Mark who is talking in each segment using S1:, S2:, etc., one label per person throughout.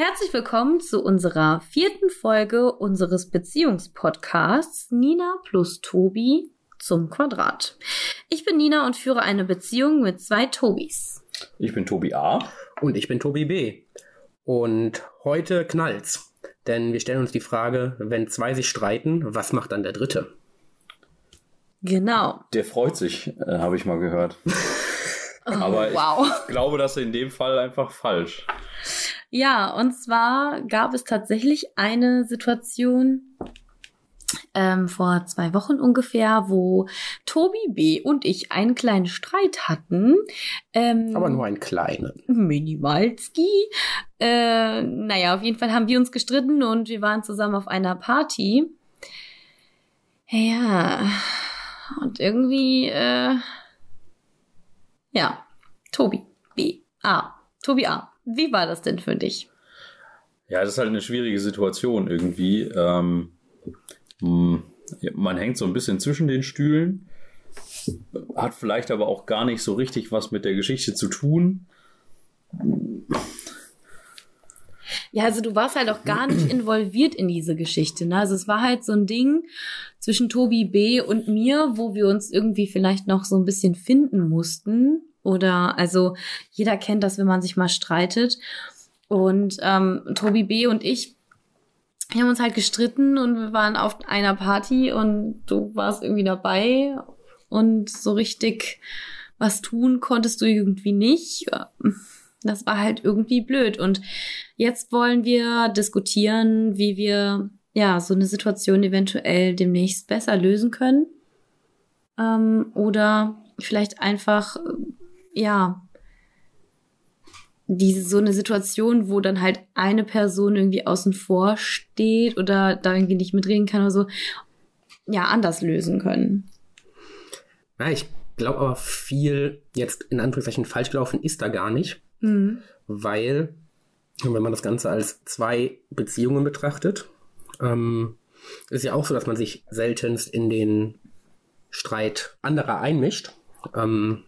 S1: Herzlich willkommen zu unserer vierten Folge unseres Beziehungspodcasts Nina plus Tobi zum Quadrat. Ich bin Nina und führe eine Beziehung mit zwei Tobis.
S2: Ich bin Tobi A.
S3: Und ich bin Tobi B. Und heute knallt's. Denn wir stellen uns die Frage, wenn zwei sich streiten, was macht dann der dritte?
S1: Genau.
S2: Der freut sich, äh, habe ich mal gehört. Aber
S1: wow.
S2: ich glaube, das ist in dem Fall einfach falsch.
S1: Ja, und zwar gab es tatsächlich eine Situation ähm, vor zwei Wochen ungefähr, wo Tobi B. und ich einen kleinen Streit hatten. Ähm,
S3: Aber nur einen kleinen.
S1: Minimalski. Äh, naja, auf jeden Fall haben wir uns gestritten und wir waren zusammen auf einer Party. Ja, und irgendwie, äh, ja, Tobi B. A. Tobi A. Wie war das denn für dich?
S2: Ja, das ist halt eine schwierige Situation irgendwie. Ähm, ja, man hängt so ein bisschen zwischen den Stühlen, hat vielleicht aber auch gar nicht so richtig was mit der Geschichte zu tun.
S1: Ja, also du warst halt auch gar nicht involviert in diese Geschichte. Ne? Also es war halt so ein Ding zwischen Tobi B. und mir, wo wir uns irgendwie vielleicht noch so ein bisschen finden mussten. Oder also jeder kennt das, wenn man sich mal streitet. Und ähm, Tobi B. und ich, wir haben uns halt gestritten und wir waren auf einer Party und du warst irgendwie dabei und so richtig was tun konntest du irgendwie nicht. Das war halt irgendwie blöd. Und jetzt wollen wir diskutieren, wie wir ja so eine Situation eventuell demnächst besser lösen können. Ähm, oder vielleicht einfach, ja, diese so eine Situation, wo dann halt eine Person irgendwie außen vor steht oder da irgendwie nicht mitreden kann oder so, ja, anders lösen können.
S3: Ja, ich glaube aber viel jetzt in Anführungszeichen falsch gelaufen ist da gar nicht.
S1: Mhm.
S3: Weil, wenn man das Ganze als zwei Beziehungen betrachtet, ähm, ist ja auch so, dass man sich seltenst in den Streit anderer einmischt. Ähm,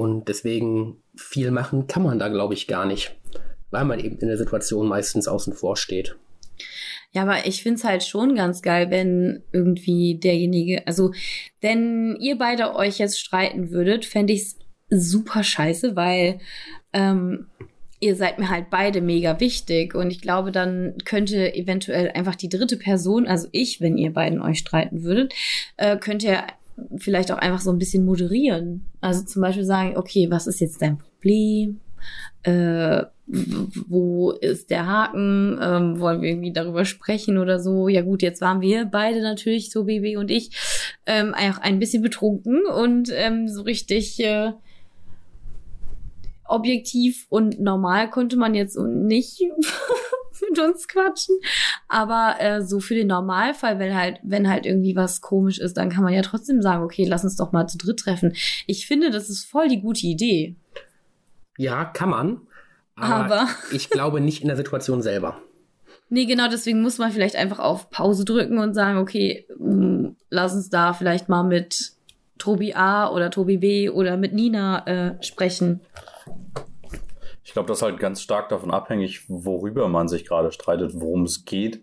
S3: und deswegen viel machen kann man da, glaube ich, gar nicht, weil man eben in der Situation meistens außen vor steht.
S1: Ja, aber ich find's halt schon ganz geil, wenn irgendwie derjenige, also wenn ihr beide euch jetzt streiten würdet, fände ich's super scheiße, weil ähm, ihr seid mir halt beide mega wichtig und ich glaube, dann könnte eventuell einfach die dritte Person, also ich, wenn ihr beiden euch streiten würdet, äh, könnt ihr vielleicht auch einfach so ein bisschen moderieren. Also zum Beispiel sagen, okay, was ist jetzt dein Problem? Äh, wo ist der Haken? Ähm, wollen wir irgendwie darüber sprechen oder so? Ja gut, jetzt waren wir beide natürlich, so BB und ich, ähm, auch ein bisschen betrunken und ähm, so richtig äh, objektiv und normal konnte man jetzt nicht mit uns quatschen. Aber äh, so für den Normalfall, wenn halt, wenn halt irgendwie was komisch ist, dann kann man ja trotzdem sagen, okay, lass uns doch mal zu dritt treffen. Ich finde, das ist voll die gute Idee.
S3: Ja, kann man. Aber,
S1: Aber-
S3: ich glaube nicht in der Situation selber.
S1: Nee, genau, deswegen muss man vielleicht einfach auf Pause drücken und sagen, okay, mh, lass uns da vielleicht mal mit Tobi A oder Tobi B oder mit Nina äh, sprechen.
S2: Ich glaube, das ist halt ganz stark davon abhängig, worüber man sich gerade streitet, worum es geht.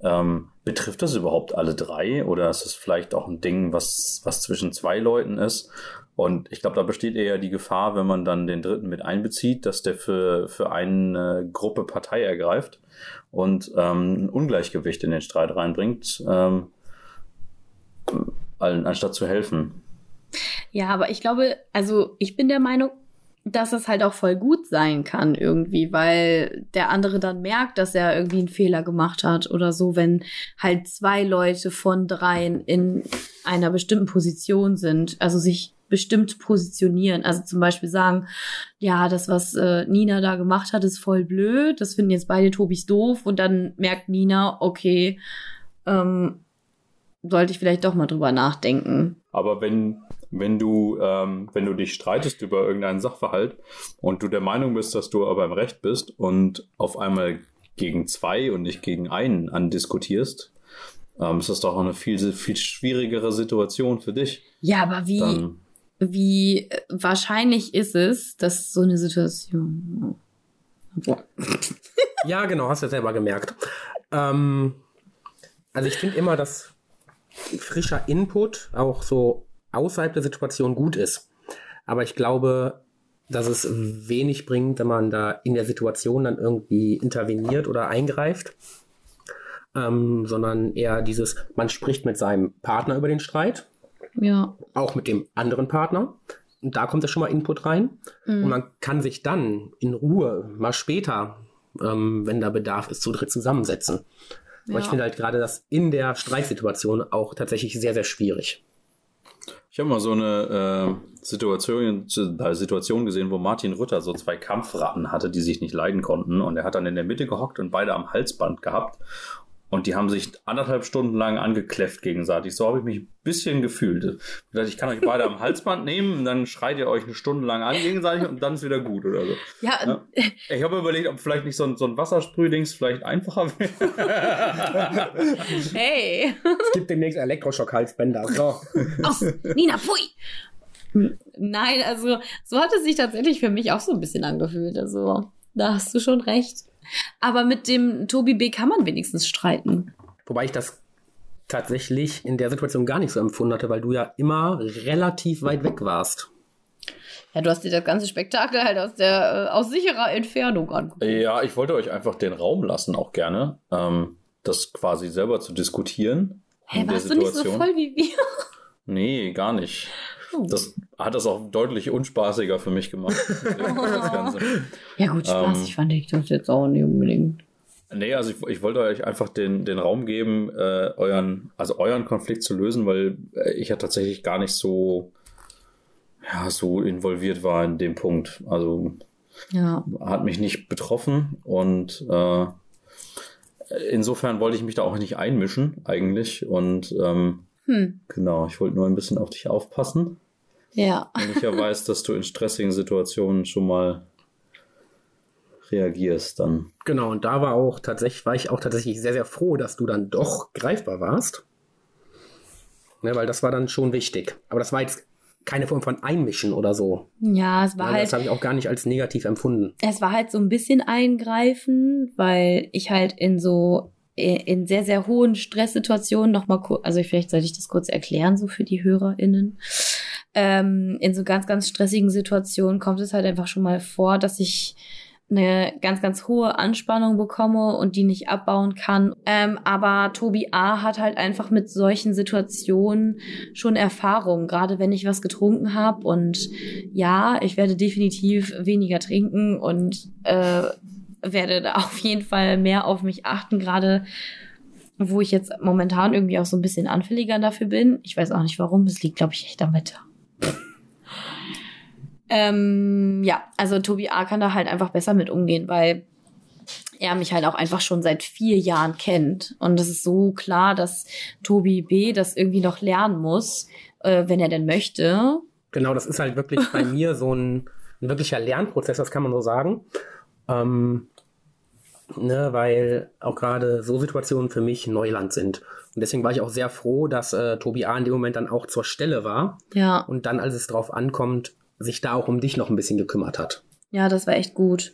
S2: Ähm, betrifft das überhaupt alle drei oder ist es vielleicht auch ein Ding, was, was zwischen zwei Leuten ist? Und ich glaube, da besteht eher die Gefahr, wenn man dann den dritten mit einbezieht, dass der für, für eine Gruppe Partei ergreift und ähm, ein Ungleichgewicht in den Streit reinbringt, ähm, allen- anstatt zu helfen.
S1: Ja, aber ich glaube, also ich bin der Meinung, dass es halt auch voll gut sein kann irgendwie, weil der andere dann merkt, dass er irgendwie einen Fehler gemacht hat oder so, wenn halt zwei Leute von dreien in einer bestimmten Position sind, also sich bestimmt positionieren. Also zum Beispiel sagen, ja, das, was äh, Nina da gemacht hat, ist voll blöd, das finden jetzt beide Tobis doof und dann merkt Nina, okay, ähm, sollte ich vielleicht doch mal drüber nachdenken.
S2: Aber wenn, wenn du, ähm, wenn du dich streitest über irgendeinen Sachverhalt und du der Meinung bist, dass du aber im Recht bist und auf einmal gegen zwei und nicht gegen einen andiskutierst, ähm, ist das doch eine viel, viel schwierigere Situation für dich.
S1: Ja, aber wie,
S3: Ja, genau, hast du ja selber gemerkt. Ähm, also ich finde immer, dass frischer Input auch so außerhalb der Situation gut ist. Aber ich glaube, dass es wenig bringt, wenn man da in der Situation dann irgendwie interveniert oder eingreift. Ähm, sondern eher dieses, man spricht mit seinem Partner über den Streit,
S1: Ja.
S3: auch mit dem anderen Partner. Und da kommt ja schon mal Input rein. Und man kann sich dann in Ruhe mal später, ähm, wenn da Bedarf ist, zu dritt zusammensetzen. Aber ich
S1: Ja.
S3: finde halt gerade das in der Streitsituation auch tatsächlich sehr, sehr schwierig.
S2: Ich habe mal so eine äh, Situation, äh, Situation gesehen, wo Martin Rütter so zwei Kampfratten hatte, die sich nicht leiden konnten. Und er hat dann in der Mitte gehockt und beide am Halsband gehabt. Und die haben sich anderthalb Stunden lang angekläfft gegenseitig. So habe ich mich ein bisschen gefühlt. Ich kann euch beide am Halsband nehmen und dann schreit ihr euch eine Stunde lang an gegenseitig und dann ist wieder gut oder so.
S1: Ja,
S2: Ja. Ich habe überlegt, ob vielleicht nicht so ein, so ein Wassersprühdings vielleicht einfacher wäre.
S1: hey.
S3: Es gibt demnächst Elektroschock-Halsbänder. So.
S1: Aus. Nina, pfui. Nein, also so hat es sich tatsächlich für mich auch so ein bisschen angefühlt. Also da hast du schon recht. Aber mit dem Tobi B kann man wenigstens streiten.
S3: Wobei ich das tatsächlich in der Situation gar nicht so empfunden hatte, weil du ja immer relativ weit weg warst.
S1: Ja, du hast dir das ganze Spektakel halt aus der äh, aus sicherer Entfernung angeguckt.
S2: Ja, ich wollte euch einfach den Raum lassen, auch gerne, ähm, das quasi selber zu diskutieren.
S1: Hä,
S2: in der
S1: warst du nicht so
S2: Situation.
S1: voll wie wir?
S2: Nee, gar nicht. Das hat das auch deutlich unspaßiger für mich gemacht.
S1: Ja gut, Spaß,
S2: Ähm.
S1: fand ich das jetzt auch nicht unbedingt.
S2: Nee, also ich, ich wollte euch einfach den, den Raum geben, äh, euren, also euren Konflikt zu lösen, weil äh, ich ja tatsächlich gar nicht so, ja, so involviert war in dem Punkt. Also
S1: Ja.
S2: hat mich nicht betroffen und äh, insofern wollte ich mich da auch nicht einmischen eigentlich und ähm,
S1: Hm.
S2: genau, ich wollte nur ein bisschen auf dich aufpassen,
S1: Ja.
S2: wenn ich ja weiß, dass du in stressigen Situationen schon mal reagierst, dann
S3: Genau, und da war auch tatsächlich, war ich auch tatsächlich sehr, sehr froh, dass du dann doch greifbar warst. Ne, weil das war dann schon wichtig. Aber das war jetzt keine Form von Einmischen oder so.
S1: Ja, es war
S3: Ja,
S1: halt.
S3: das habe ich auch gar nicht als negativ empfunden.
S1: es war halt so ein bisschen eingreifen, weil ich halt in so in sehr, sehr hohen Stresssituationen nochmal kurz, also vielleicht sollte ich das kurz erklären, so für die HörerInnen. Ähm, in so ganz, ganz stressigen Situationen kommt es halt einfach schon mal vor, dass ich eine ganz, ganz hohe Anspannung bekomme und die nicht abbauen kann. Ähm, aber Tobi A. hat halt einfach mit solchen Situationen schon Erfahrung, gerade wenn ich was getrunken habe. Und ja, ich werde definitiv weniger trinken und äh, werde da auf jeden Fall mehr auf mich achten, gerade wo ich jetzt momentan irgendwie auch so ein bisschen anfälliger dafür bin. Ich weiß auch nicht warum, es liegt, glaube ich, echt am Wetter. ähm, ja, also Tobi A. kann da halt einfach besser mit umgehen, weil er mich halt auch einfach schon seit vier Jahren kennt. Und es ist so klar, dass Tobi B. das irgendwie noch lernen muss, äh, wenn er denn möchte.
S3: Genau, das ist halt wirklich bei mir so ein, ein wirklicher Lernprozess, das kann man so sagen. Ähm, ne, weil auch gerade so Situationen für mich Neuland sind. Und deswegen war ich auch sehr froh, dass äh, Tobi A. in dem Moment dann auch zur Stelle war
S1: Ja,
S3: und dann, als es drauf ankommt, sich da auch um dich noch ein bisschen gekümmert hat.
S1: ja, das war echt gut.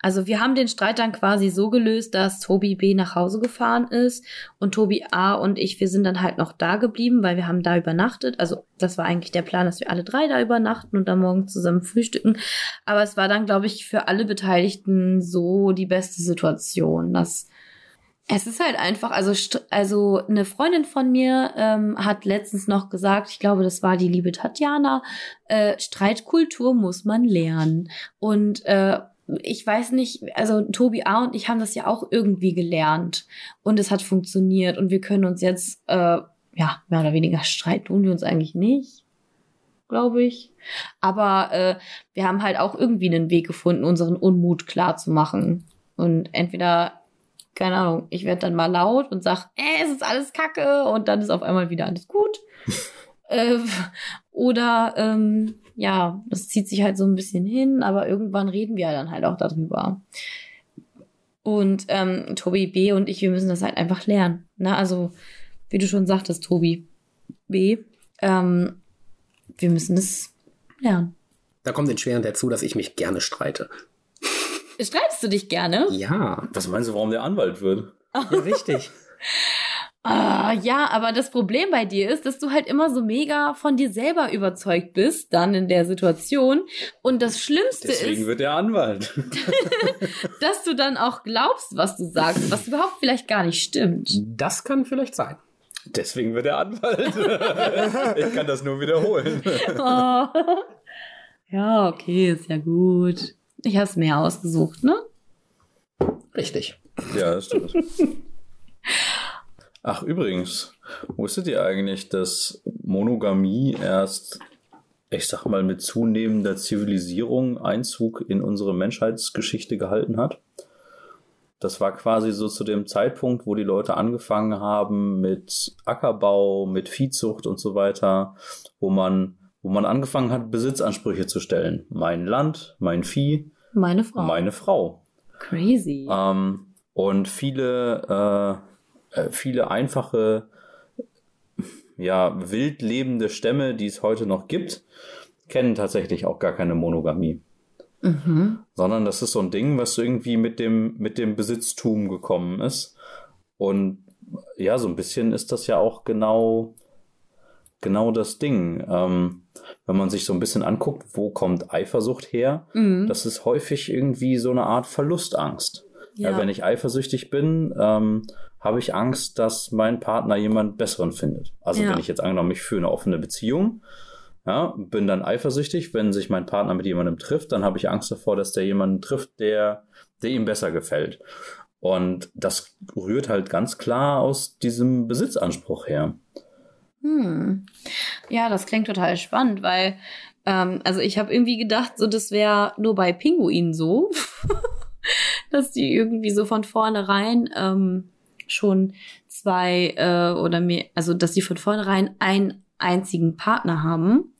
S1: Also wir haben den Streit dann quasi so gelöst, dass Tobi B nach Hause gefahren ist und Tobi A und ich, wir sind dann halt noch da geblieben, weil wir haben da übernachtet. Also das war eigentlich der Plan, dass wir alle drei da übernachten und dann morgen zusammen frühstücken. Aber es war dann, glaube ich, für alle Beteiligten so die beste Situation, dass es ist halt einfach, also, also eine Freundin von mir ähm, hat letztens noch gesagt, ich glaube, das war die liebe Tatjana, äh, Streitkultur muss man lernen. Und äh, ich weiß nicht, also Tobi A. und ich haben das ja auch irgendwie gelernt und es hat funktioniert und wir können uns jetzt, äh, ja, mehr oder weniger streiten tun wir uns eigentlich nicht, glaube ich. Aber äh, wir haben halt auch irgendwie einen Weg gefunden, unseren Unmut klar zu machen. Und entweder, keine Ahnung, ich werde dann mal laut und sag, äh, es ist alles Kacke und dann ist auf einmal wieder alles gut. äh, oder ähm, ja, das zieht sich halt so ein bisschen hin, aber irgendwann reden wir dann halt auch darüber. Und ähm, Tobi B. und ich, wir müssen das halt einfach lernen. Ne? Also, wie du schon sagtest, Tobi B., ähm, wir müssen es lernen.
S3: Da kommt entschwerend dazu, dass ich mich gerne streite.
S1: Streitest du dich gerne?
S3: Ja,
S2: Was meinst du, warum der Anwalt wird?
S3: ja richtig.
S1: Ah, ja, aber das Problem bei dir ist, dass du halt immer so mega von dir selber überzeugt bist, dann in der Situation. Und das Schlimmste
S2: Deswegen
S1: ist,
S2: wird er Anwalt.
S1: dass du dann auch glaubst, was du sagst, was überhaupt vielleicht gar nicht stimmt.
S3: Das kann vielleicht sein.
S2: Deswegen wird er Anwalt. ich kann das nur wiederholen.
S1: Oh. Ja, okay, ist ja gut. Ich habe es mehr ausgesucht, ne?
S3: Richtig.
S2: Ja, das stimmt. Ach, übrigens, wusstet ihr eigentlich, dass Monogamie erst, ich sag mal, mit zunehmender Zivilisierung Einzug in unsere Menschheitsgeschichte gehalten hat? Das war quasi so zu dem Zeitpunkt, wo die Leute angefangen haben mit Ackerbau, mit Viehzucht und so weiter, wo man, wo man angefangen hat, Besitzansprüche zu stellen. Mein Land, mein Vieh,
S1: Meine Frau.
S2: meine Frau.
S1: Crazy.
S2: Ähm, und viele, äh, viele einfache, ja, wild lebende Stämme, die es heute noch gibt, kennen tatsächlich auch gar keine Monogamie.
S1: Mhm.
S2: Sondern das ist so ein Ding, was irgendwie mit dem, mit dem Besitztum gekommen ist. Und ja, so ein bisschen ist das ja auch genau, genau das Ding. Ähm, wenn man sich so ein bisschen anguckt, wo kommt Eifersucht her?
S1: Mhm.
S2: Das ist häufig irgendwie so eine Art Verlustangst. Ja.
S1: Ja.
S2: wenn ich eifersüchtig bin, ähm, habe ich Angst, dass mein Partner jemand Besseren findet. Also
S1: Ja.
S2: wenn ich jetzt angenommen mich für eine offene Beziehung, ja, bin dann eifersüchtig, wenn sich mein Partner mit jemandem trifft, dann habe ich Angst davor, dass der jemanden trifft, der, der ihm besser gefällt. Und das rührt halt ganz klar aus diesem Besitzanspruch her.
S1: Hm. Ja, das klingt total spannend, weil, ähm, also ich habe irgendwie gedacht, so das wäre nur bei Pinguinen so, dass die irgendwie so von vornherein ähm, schon zwei äh, oder mehr, also dass sie von vornherein einen einzigen Partner haben,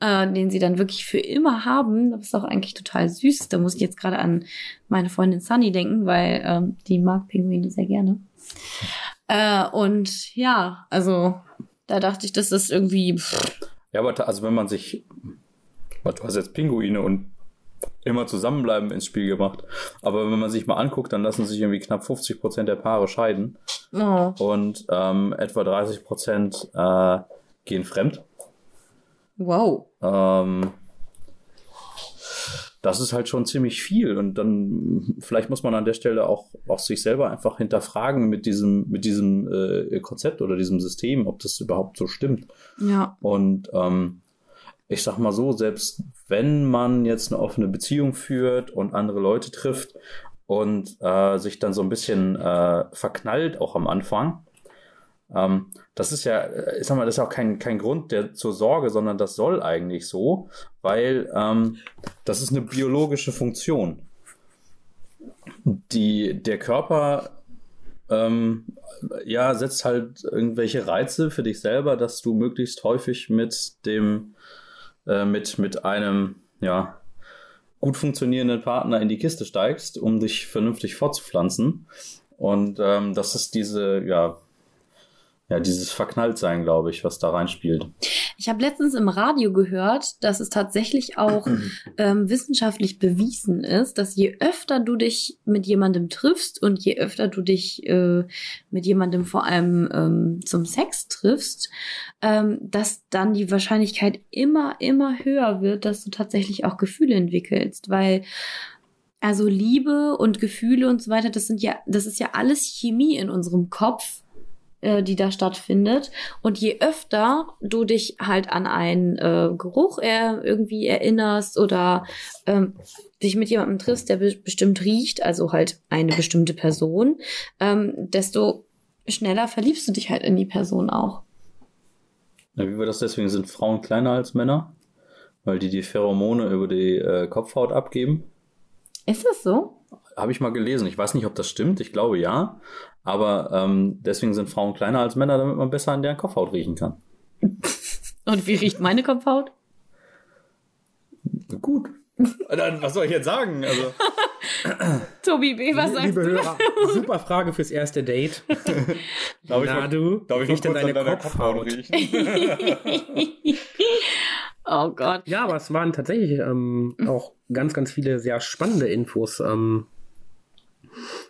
S1: äh, den sie dann wirklich für immer haben. Das ist auch eigentlich total süß. Da muss ich jetzt gerade an meine Freundin Sunny denken, weil ähm, die mag Pinguine sehr gerne. Äh, und ja, also da dachte ich, dass das irgendwie.
S2: Ja, aber also wenn man sich, du hast jetzt Pinguine und immer zusammenbleiben ins Spiel gemacht, aber wenn man sich mal anguckt, dann lassen sich irgendwie knapp 50 Prozent der Paare scheiden
S1: oh,
S2: und ähm, etwa 30 Prozent äh, gehen fremd.
S1: wow.
S2: Ähm, das ist halt schon ziemlich viel und dann vielleicht muss man an der Stelle auch, auch sich selber einfach hinterfragen mit diesem, mit diesem äh, Konzept oder diesem System, ob das überhaupt so stimmt.
S1: Ja.
S2: Und ähm, ich sag mal so, selbst wenn man jetzt eine offene Beziehung führt und andere Leute trifft und äh, sich dann so ein bisschen äh, verknallt, auch am Anfang, ähm, das ist ja, äh, ich sag mal, das ist auch kein, kein Grund der, zur Sorge, sondern das soll eigentlich so, weil ähm, das ist eine biologische Funktion. Die, der Körper ähm, ja, setzt halt irgendwelche Reize für dich selber, dass du möglichst häufig mit dem, äh, mit, mit einem, ja, gut funktionierenden Partner in die Kiste steigst, um dich vernünftig fortzupflanzen. Und ähm, das ist diese, ja, ja, dieses Verknalltsein, glaube ich, was da reinspielt.
S1: Ich habe letztens im Radio gehört, dass es tatsächlich auch ähm, wissenschaftlich bewiesen ist, dass je öfter du dich mit jemandem triffst und je öfter du dich äh, mit jemandem vor allem ähm, zum Sex triffst, ähm, dass dann die Wahrscheinlichkeit immer, immer höher wird, dass du tatsächlich auch Gefühle entwickelst, weil also Liebe und Gefühle und so weiter, das sind ja, das ist ja alles Chemie in unserem Kopf äh, die da stattfindet. Und je öfter du dich halt an einen äh, Geruch er irgendwie erinnerst oder ähm, dich mit jemandem triffst, der be bestimmt riecht, also halt eine bestimmte Person, ähm, desto schneller verliebst du dich halt in die Person auch.
S2: Ja, wie war das deswegen? Sind Frauen kleiner als Männer? Weil die die Pheromone über die äh, Kopfhaut abgeben?
S1: Ist das so?
S2: Habe ich mal gelesen. Ich weiß nicht, ob das stimmt. Ich glaube ja. Aber ähm, deswegen sind Frauen kleiner als Männer, damit man besser an deren Kopfhaut riechen kann.
S1: Und wie riecht meine Kopfhaut?
S2: Gut. Dann, was soll ich jetzt sagen? Also,
S1: Tobi B., was sagst
S3: Liebe
S1: du?
S3: Hörer, super Frage fürs erste Date.
S2: darf ich
S3: Na
S2: mal-
S3: du,
S2: darf ich
S3: riecht denn deine Kopfhaut?
S2: riechen?
S1: Oh Gott.
S3: Ja, aber es waren tatsächlich ähm, auch ganz, ganz viele sehr spannende Infos. Ähm,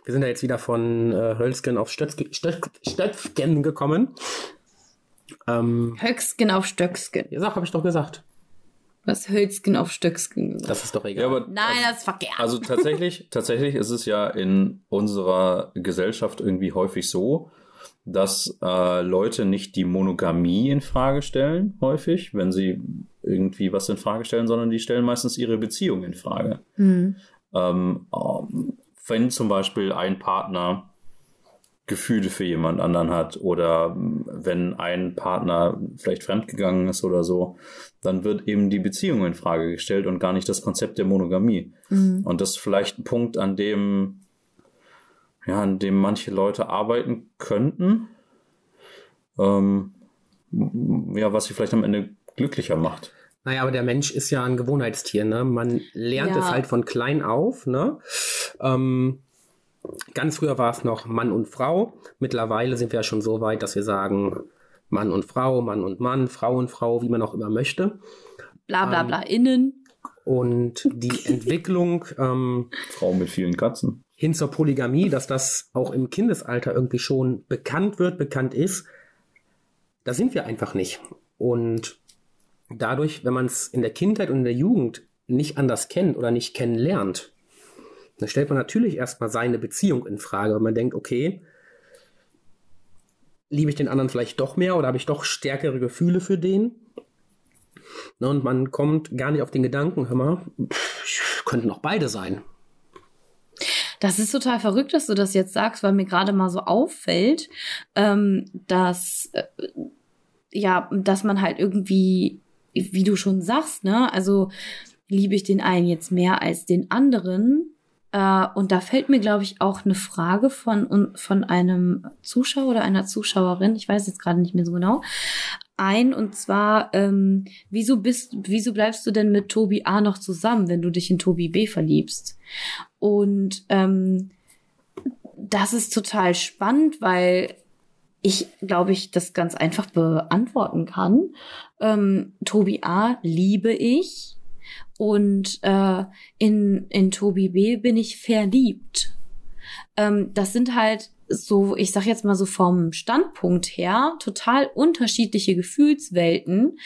S3: wir sind ja jetzt wieder von äh, Hölzgen auf Stötzgen, gekommen.
S1: Ähm, Höcksken auf Stöcksken.
S3: Ja, sag, habe ich doch gesagt.
S1: Was Hölzgen auf Stöcksken
S3: gesagt. Das ist doch egal.
S2: Ja, aber,
S1: Nein, also, das ist verkehrt.
S2: Also tatsächlich, tatsächlich ist es ja in unserer Gesellschaft irgendwie häufig so, dass äh, Leute nicht die Monogamie in Frage stellen, häufig, wenn sie irgendwie was in Frage stellen, sondern die stellen meistens ihre Beziehung in Frage. Mhm. Ähm, wenn zum Beispiel ein Partner Gefühle für jemand anderen hat oder wenn ein Partner vielleicht fremdgegangen ist oder so, dann wird eben die Beziehung in Frage gestellt und gar nicht das Konzept der Monogamie. Mhm. Und das ist vielleicht ein Punkt, an dem ja, an dem manche Leute arbeiten könnten. Ähm, ja, was sie vielleicht am Ende glücklicher macht.
S3: Naja, aber der Mensch ist ja ein Gewohnheitstier, ne? Man lernt ja. es halt von klein auf, ne? Ähm, ganz früher war es noch Mann und Frau. Mittlerweile sind wir ja schon so weit, dass wir sagen Mann und Frau, Mann und Mann, Frau und Frau, wie man auch immer möchte.
S1: Bla bla bla ähm, innen.
S3: Und die Entwicklung. Ähm,
S2: Frau mit vielen Katzen
S3: hin zur Polygamie, dass das auch im Kindesalter irgendwie schon bekannt wird, bekannt ist, da sind wir einfach nicht. Und dadurch, wenn man es in der Kindheit und in der Jugend nicht anders kennt oder nicht kennenlernt, dann stellt man natürlich erstmal seine Beziehung in Frage, weil man denkt, okay, liebe ich den anderen vielleicht doch mehr oder habe ich doch stärkere Gefühle für den? Und man kommt gar nicht auf den Gedanken, hör mal, pff, könnten auch beide sein.
S1: Das ist total verrückt, dass du das jetzt sagst, weil mir gerade mal so auffällt, ähm, dass äh, ja, dass man halt irgendwie, wie du schon sagst, ne, also liebe ich den einen jetzt mehr als den anderen. Äh, und da fällt mir, glaube ich, auch eine Frage von, von einem Zuschauer oder einer Zuschauerin, ich weiß jetzt gerade nicht mehr so genau, ein. Und zwar, ähm, wieso bist, wieso bleibst du denn mit Tobi A noch zusammen, wenn du dich in Tobi B verliebst? Und ähm, das ist total spannend, weil ich glaube ich das ganz einfach beantworten kann. Ähm, Tobi A liebe ich und äh, in, in Tobi B bin ich verliebt. Ähm, das sind halt so, ich sag jetzt mal so vom Standpunkt her, total unterschiedliche Gefühlswelten.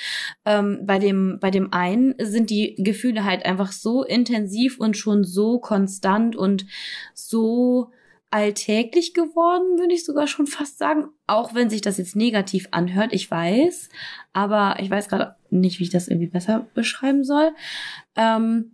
S1: Ähm, bei dem, bei dem einen sind die Gefühle halt einfach so intensiv und schon so konstant und so alltäglich geworden, würde ich sogar schon fast sagen. Auch wenn sich das jetzt negativ anhört, ich weiß. Aber ich weiß gerade nicht, wie ich das irgendwie besser beschreiben soll. Ähm,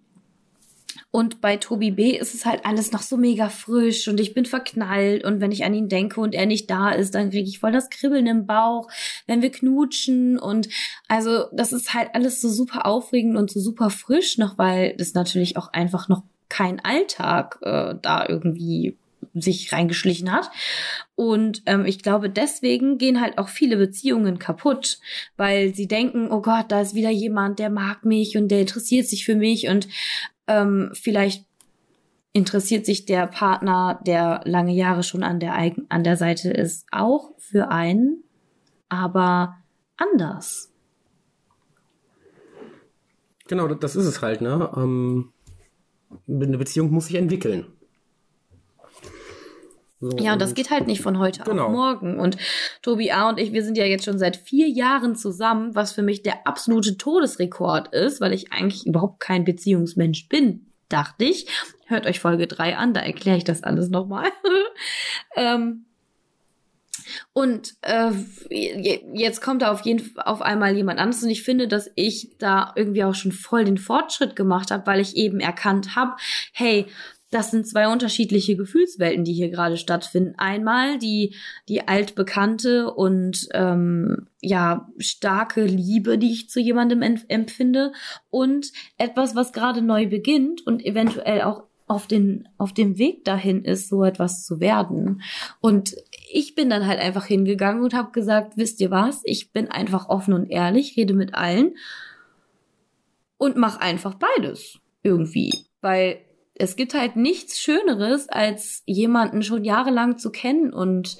S1: und bei Tobi B ist es halt alles noch so mega frisch und ich bin verknallt und wenn ich an ihn denke und er nicht da ist, dann kriege ich voll das Kribbeln im Bauch, wenn wir knutschen und also das ist halt alles so super aufregend und so super frisch noch, weil das natürlich auch einfach noch kein Alltag äh, da irgendwie sich reingeschlichen hat. Und ähm, ich glaube, deswegen gehen halt auch viele Beziehungen kaputt, weil sie denken, oh Gott, da ist wieder jemand, der mag mich und der interessiert sich für mich und ähm, vielleicht interessiert sich der Partner, der lange Jahre schon an der, an der Seite ist, auch für einen, aber anders.
S3: Genau, das ist es halt, ne? Ähm, eine Beziehung muss sich entwickeln.
S1: So, ja, und das geht halt nicht von heute genau. auf morgen. Und Tobi A. und ich, wir sind ja jetzt schon seit vier Jahren zusammen, was für mich der absolute Todesrekord ist, weil ich eigentlich überhaupt kein Beziehungsmensch bin, dachte ich. Hört euch Folge 3 an, da erkläre ich das alles nochmal. ähm, und äh, jetzt kommt da auf jeden Fall auf einmal jemand anderes und ich finde, dass ich da irgendwie auch schon voll den Fortschritt gemacht habe, weil ich eben erkannt habe, hey, das sind zwei unterschiedliche Gefühlswelten, die hier gerade stattfinden. Einmal die, die altbekannte und ähm, ja starke Liebe, die ich zu jemandem empfinde, und etwas, was gerade neu beginnt und eventuell auch auf den auf dem Weg dahin ist, so etwas zu werden. Und ich bin dann halt einfach hingegangen und habe gesagt, wisst ihr was? Ich bin einfach offen und ehrlich, rede mit allen und mach einfach beides irgendwie, weil es gibt halt nichts Schöneres, als jemanden schon jahrelang zu kennen und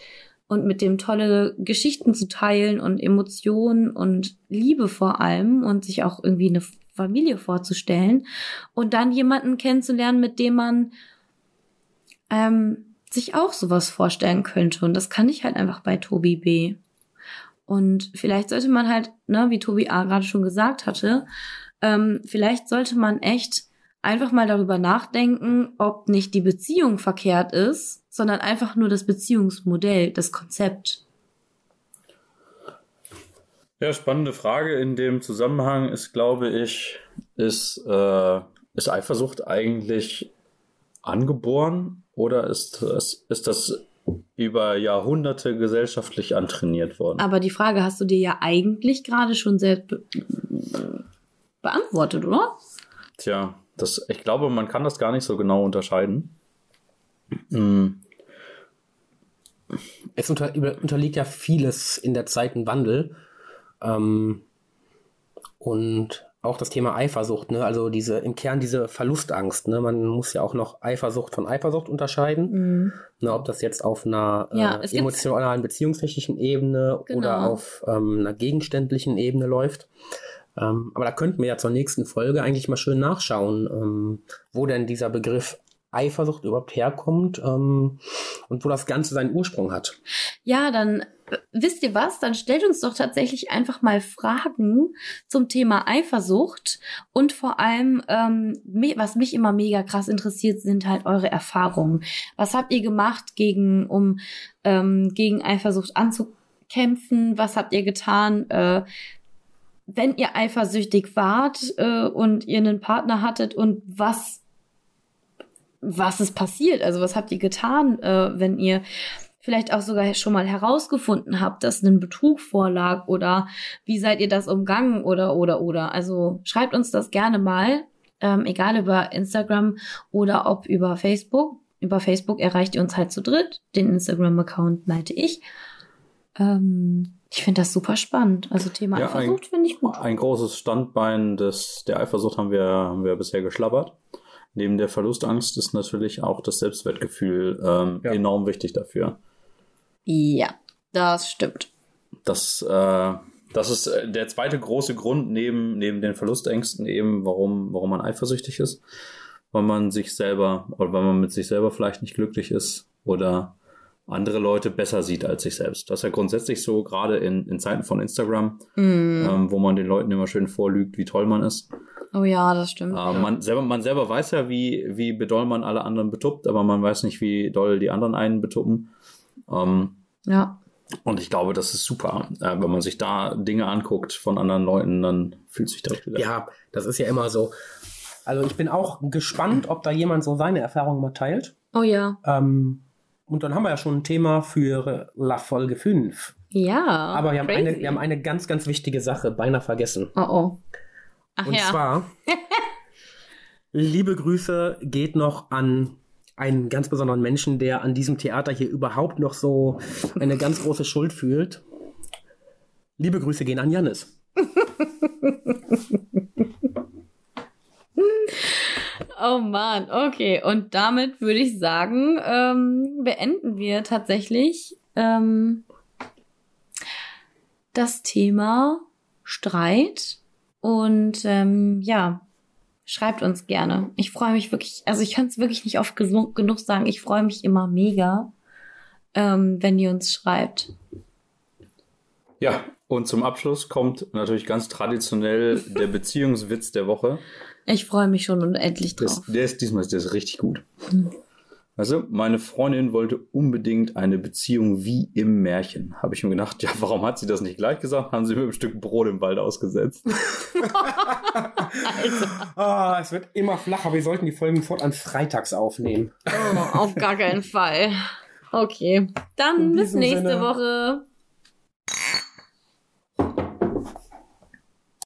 S1: und mit dem tolle Geschichten zu teilen und Emotionen und Liebe vor allem und sich auch irgendwie eine Familie vorzustellen und dann jemanden kennenzulernen, mit dem man ähm, sich auch sowas vorstellen könnte. Und das kann ich halt einfach bei Tobi B. Und vielleicht sollte man halt, ne, wie Tobi A gerade schon gesagt hatte, ähm, vielleicht sollte man echt einfach mal darüber nachdenken, ob nicht die Beziehung verkehrt ist, sondern einfach nur das Beziehungsmodell, das Konzept.
S2: Ja, spannende Frage in dem Zusammenhang ist, glaube ich, ist, äh, ist Eifersucht eigentlich angeboren oder ist, ist, ist das über Jahrhunderte gesellschaftlich antrainiert worden?
S1: Aber die Frage hast du dir ja eigentlich gerade schon selbst be beantwortet, oder?
S2: Tja, das, ich glaube, man kann das gar nicht so genau unterscheiden. Hm.
S3: Es unter, unterliegt ja vieles in der Zeit ein Wandel. Ähm, und auch das Thema Eifersucht, ne? also diese im Kern diese Verlustangst. Ne? Man muss ja auch noch Eifersucht von Eifersucht unterscheiden. Mhm. Ne, ob das jetzt auf einer
S1: ja,
S3: äh, emotionalen, beziehungstechnischen Ebene genau. oder auf ähm, einer gegenständlichen Ebene läuft. Ähm, aber da könnten wir ja zur nächsten Folge eigentlich mal schön nachschauen, ähm, wo denn dieser Begriff Eifersucht überhaupt herkommt ähm, und wo das Ganze seinen Ursprung hat.
S1: Ja, dann äh, wisst ihr was? Dann stellt uns doch tatsächlich einfach mal Fragen zum Thema Eifersucht und vor allem, ähm, was mich immer mega krass interessiert, sind halt eure Erfahrungen. Was habt ihr gemacht, gegen, um ähm, gegen Eifersucht anzukämpfen? Was habt ihr getan? Äh, wenn ihr eifersüchtig wart äh, und ihr einen Partner hattet und was was ist passiert? Also was habt ihr getan, äh, wenn ihr vielleicht auch sogar schon mal herausgefunden habt, dass ein Betrug vorlag oder wie seid ihr das umgangen oder oder oder. Also schreibt uns das gerne mal, ähm, egal über Instagram oder ob über Facebook. Über Facebook erreicht ihr uns halt zu dritt. Den Instagram-Account leite ich. Ähm, ich finde das super spannend. Also Thema
S2: ja,
S1: Eifersucht finde ich gut.
S2: Ein großes Standbein des, der Eifersucht haben wir, haben wir bisher geschlabbert neben der Verlustangst ist natürlich auch das Selbstwertgefühl ähm, ja. enorm wichtig dafür.
S1: Ja, das stimmt.
S2: Das, äh, das ist äh, der zweite große Grund neben, neben den Verlustängsten eben, warum, warum man eifersüchtig ist. Weil man sich selber oder weil man mit sich selber vielleicht nicht glücklich ist oder andere Leute besser sieht als sich selbst. Das ist ja grundsätzlich so, gerade in, in Zeiten von Instagram, mm. ähm, wo man den Leuten immer schön vorlügt, wie toll man ist.
S1: Oh ja, das stimmt.
S2: Äh, man, selber, man selber weiß ja, wie, wie bedoll man alle anderen betuppt, aber man weiß nicht, wie doll die anderen einen betuppen. Ähm,
S1: ja.
S2: Und ich glaube, das ist super. Äh, wenn man sich da Dinge anguckt von anderen Leuten, dann fühlt sich direkt wieder.
S3: Ja, das ist ja immer so. Also ich bin auch gespannt, ob da jemand so seine Erfahrungen mal teilt.
S1: Oh ja.
S3: Ähm, und dann haben wir ja schon ein Thema für La Folge 5.
S1: Ja.
S3: Aber wir haben, eine, wir haben eine ganz, ganz wichtige Sache beinahe vergessen.
S1: Oh oh.
S3: Ach Und ja. zwar, liebe Grüße geht noch an einen ganz besonderen Menschen, der an diesem Theater hier überhaupt noch so eine ganz große Schuld fühlt. Liebe Grüße gehen an Jannis.
S1: oh Mann, okay. Und damit würde ich sagen, ähm, beenden wir tatsächlich ähm, das Thema Streit und ähm, ja, schreibt uns gerne. Ich freue mich wirklich, also ich kann es wirklich nicht oft genug, sagen, ich freue mich immer mega, ähm, wenn ihr uns schreibt.
S2: Ja, und zum Abschluss kommt natürlich ganz traditionell der Beziehungswitz der Woche.
S1: Ich freue mich schon unendlich drauf.
S2: Das, der ist diesmal der ist richtig gut. Hm. Also, meine Freundin wollte unbedingt eine Beziehung wie im Märchen. Habe ich mir gedacht, ja, warum hat sie das nicht gleich gesagt? Haben sie mir ein Stück Brot im Wald ausgesetzt.
S3: ah, es wird immer flacher. Wir sollten die Folgen fortan freitags aufnehmen.
S1: Oh, auf gar keinen Fall. Okay, dann bis nächste Sinne. Woche.